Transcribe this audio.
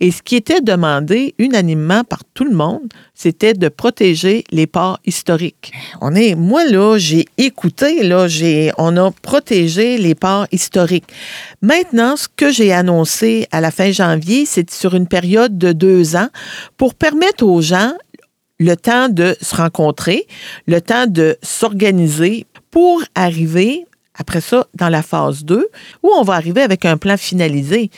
Et ce qui était demandé unanimement par tout le monde, c'était de protéger les ports historiques. On est, moi, là, j'ai écouté, là, j'ai, on a protégé les ports historiques. Maintenant, ce que j'ai annoncé à la fin janvier, c'est sur une période de deux ans pour permettre aux gens le temps de se rencontrer, le temps de s'organiser pour arriver après ça dans la phase 2, où on va arriver avec un plan finalisé.